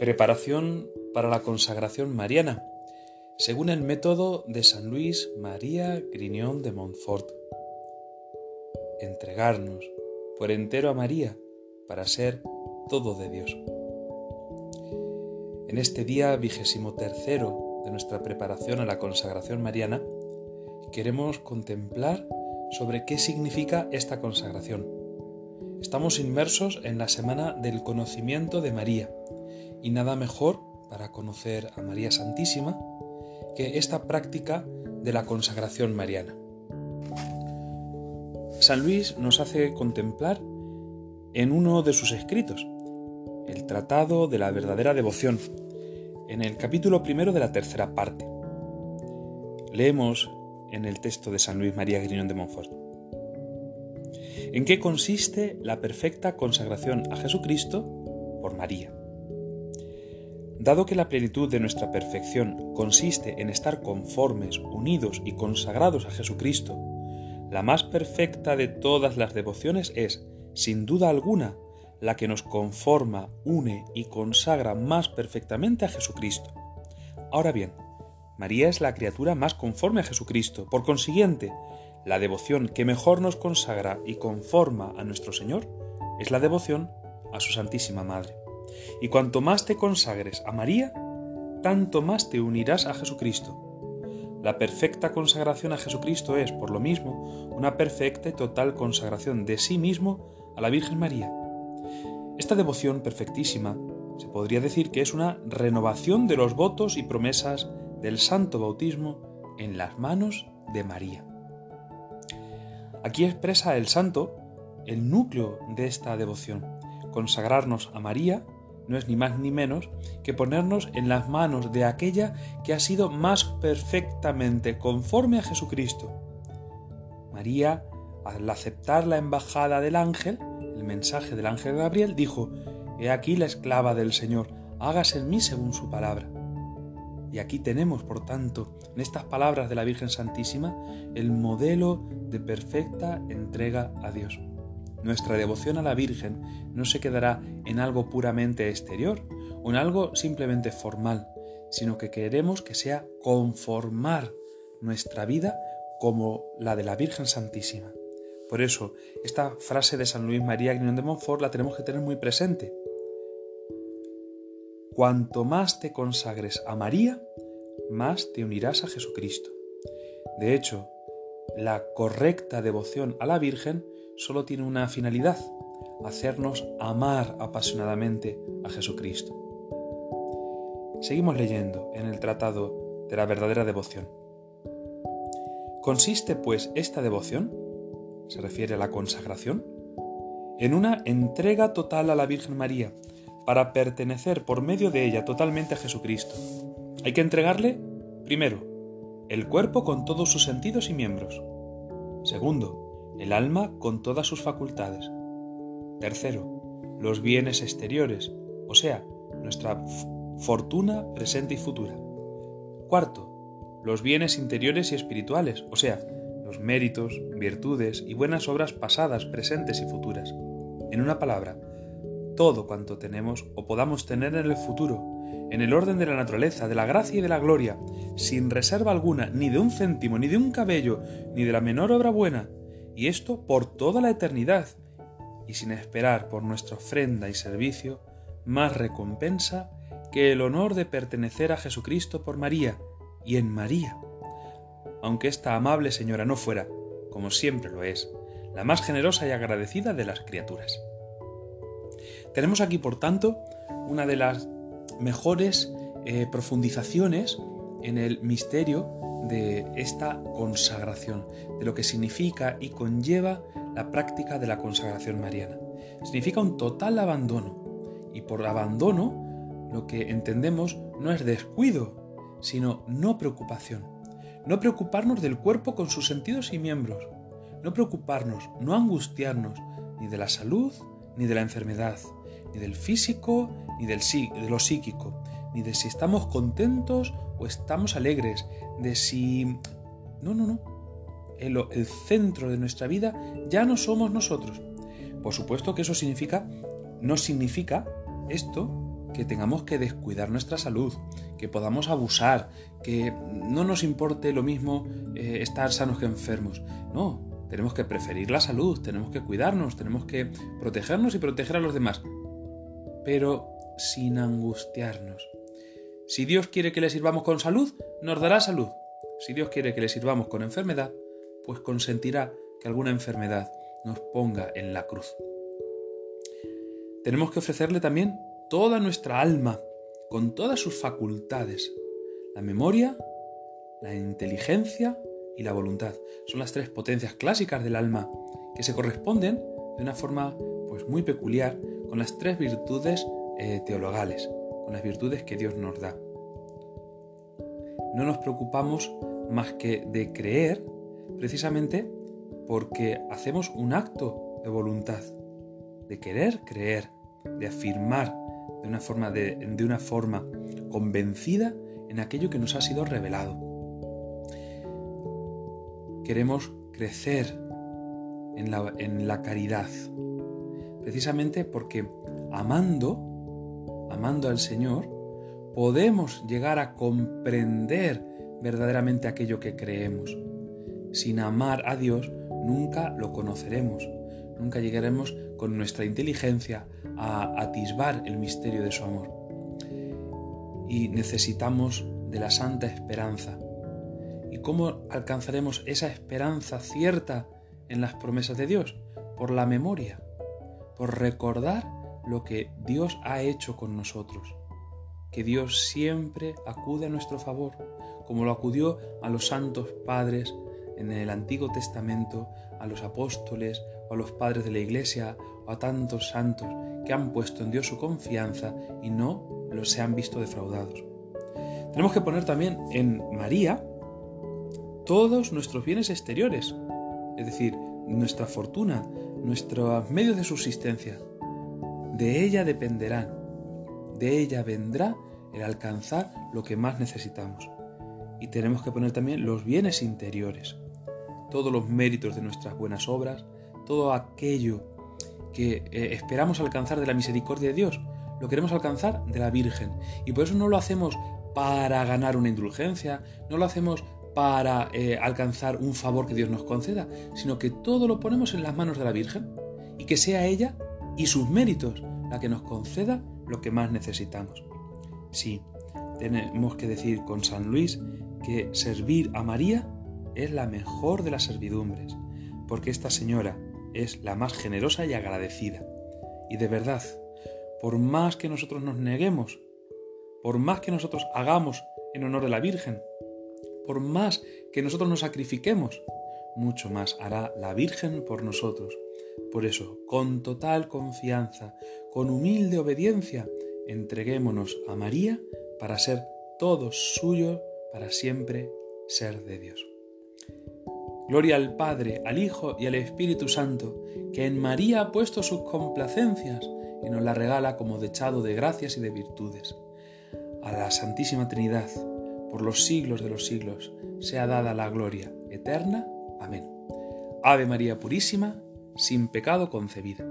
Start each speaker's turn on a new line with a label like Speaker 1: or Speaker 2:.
Speaker 1: Preparación para la consagración mariana, según el método de San Luis María Grignon de Montfort. Entregarnos por entero a María para ser todo de Dios. En este día vigésimo tercero de nuestra preparación a la consagración mariana, queremos contemplar sobre qué significa esta consagración. Estamos inmersos en la semana del conocimiento de María y nada mejor para conocer a María Santísima que esta práctica de la consagración mariana. San Luis nos hace contemplar en uno de sus escritos, el Tratado de la verdadera devoción, en el capítulo primero de la tercera parte. Leemos en el texto de San Luis María Griñón de Montfort. ¿En qué consiste la perfecta consagración a Jesucristo por María? Dado que la plenitud de nuestra perfección consiste en estar conformes, unidos y consagrados a Jesucristo, la más perfecta de todas las devociones es, sin duda alguna, la que nos conforma, une y consagra más perfectamente a Jesucristo. Ahora bien, María es la criatura más conforme a Jesucristo. Por consiguiente, la devoción que mejor nos consagra y conforma a nuestro Señor es la devoción a su Santísima Madre. Y cuanto más te consagres a María, tanto más te unirás a Jesucristo. La perfecta consagración a Jesucristo es, por lo mismo, una perfecta y total consagración de sí mismo a la Virgen María. Esta devoción perfectísima se podría decir que es una renovación de los votos y promesas del santo bautismo en las manos de María. Aquí expresa el santo el núcleo de esta devoción. Consagrarnos a María no es ni más ni menos que ponernos en las manos de aquella que ha sido más perfectamente conforme a Jesucristo. María, al aceptar la embajada del ángel, el mensaje del ángel Gabriel, dijo, He aquí la esclava del Señor, hágase en mí según su palabra. Y aquí tenemos, por tanto, en estas palabras de la Virgen Santísima, el modelo de perfecta entrega a Dios. Nuestra devoción a la Virgen no se quedará en algo puramente exterior o en algo simplemente formal, sino que queremos que sea conformar nuestra vida como la de la Virgen Santísima. Por eso, esta frase de San Luis María Guignón de Montfort la tenemos que tener muy presente. Cuanto más te consagres a María, más te unirás a Jesucristo. De hecho, la correcta devoción a la Virgen solo tiene una finalidad, hacernos amar apasionadamente a Jesucristo. Seguimos leyendo en el Tratado de la verdadera devoción. ¿Consiste pues esta devoción? Se refiere a la consagración. En una entrega total a la Virgen María, para pertenecer por medio de ella totalmente a Jesucristo. Hay que entregarle, primero, el cuerpo con todos sus sentidos y miembros. Segundo, el alma con todas sus facultades. Tercero, los bienes exteriores, o sea, nuestra fortuna presente y futura. Cuarto, los bienes interiores y espirituales, o sea, los méritos, virtudes y buenas obras pasadas, presentes y futuras. En una palabra, todo cuanto tenemos o podamos tener en el futuro, en el orden de la naturaleza, de la gracia y de la gloria, sin reserva alguna, ni de un céntimo, ni de un cabello, ni de la menor obra buena, y esto por toda la eternidad, y sin esperar por nuestra ofrenda y servicio más recompensa que el honor de pertenecer a Jesucristo por María y en María. Aunque esta amable señora no fuera, como siempre lo es, la más generosa y agradecida de las criaturas. Tenemos aquí, por tanto, una de las mejores eh, profundizaciones en el misterio de esta consagración, de lo que significa y conlleva la práctica de la consagración mariana. Significa un total abandono. Y por abandono lo que entendemos no es descuido, sino no preocupación. No preocuparnos del cuerpo con sus sentidos y miembros. No preocuparnos, no angustiarnos ni de la salud ni de la enfermedad, ni del físico ni del, de lo psíquico, ni de si estamos contentos o estamos alegres, de si... No, no, no. El, el centro de nuestra vida ya no somos nosotros. Por supuesto que eso significa, no significa esto que tengamos que descuidar nuestra salud, que podamos abusar, que no nos importe lo mismo eh, estar sanos que enfermos. No, tenemos que preferir la salud, tenemos que cuidarnos, tenemos que protegernos y proteger a los demás. Pero sin angustiarnos. Si Dios quiere que le sirvamos con salud, nos dará salud. Si Dios quiere que le sirvamos con enfermedad, pues consentirá que alguna enfermedad nos ponga en la cruz. Tenemos que ofrecerle también toda nuestra alma, con todas sus facultades, la memoria, la inteligencia y la voluntad. Son las tres potencias clásicas del alma que se corresponden de una forma pues muy peculiar con las tres virtudes eh, teologales, con las virtudes que Dios nos da. No nos preocupamos más que de creer precisamente porque hacemos un acto de voluntad, de querer creer, de afirmar de una forma, de, una forma convencida en aquello que nos ha sido revelado. Queremos crecer en la, en la caridad, precisamente porque amando amando al Señor, podemos llegar a comprender verdaderamente aquello que creemos. Sin amar a Dios, nunca lo conoceremos, nunca llegaremos con nuestra inteligencia a atisbar el misterio de su amor. Y necesitamos de la santa esperanza. ¿Y cómo alcanzaremos esa esperanza cierta en las promesas de Dios? Por la memoria, por recordar lo que Dios ha hecho con nosotros, que Dios siempre acude a nuestro favor, como lo acudió a los santos padres en el Antiguo Testamento, a los apóstoles o a los padres de la Iglesia o a tantos santos que han puesto en Dios su confianza y no los se han visto defraudados. Tenemos que poner también en María todos nuestros bienes exteriores, es decir, nuestra fortuna, nuestros medios de subsistencia, de ella dependerán, de ella vendrá el alcanzar lo que más necesitamos. Y tenemos que poner también los bienes interiores, todos los méritos de nuestras buenas obras, todo aquello que eh, esperamos alcanzar de la misericordia de Dios, lo queremos alcanzar de la Virgen. Y por eso no lo hacemos para ganar una indulgencia, no lo hacemos para eh, alcanzar un favor que Dios nos conceda, sino que todo lo ponemos en las manos de la Virgen y que sea ella y sus méritos la que nos conceda lo que más necesitamos. Sí, tenemos que decir con San Luis que servir a María es la mejor de las servidumbres, porque esta señora es la más generosa y agradecida. Y de verdad, por más que nosotros nos neguemos, por más que nosotros hagamos en honor de la Virgen, por más que nosotros nos sacrifiquemos, mucho más hará la Virgen por nosotros por eso, con total confianza, con humilde obediencia, entreguémonos a María para ser todos suyos, para siempre ser de Dios. Gloria al Padre, al Hijo y al Espíritu Santo, que en María ha puesto sus complacencias y nos la regala como dechado de gracias y de virtudes. A la Santísima Trinidad, por los siglos de los siglos, sea dada la gloria eterna. Amén. Ave María Purísima, sin pecado concebida.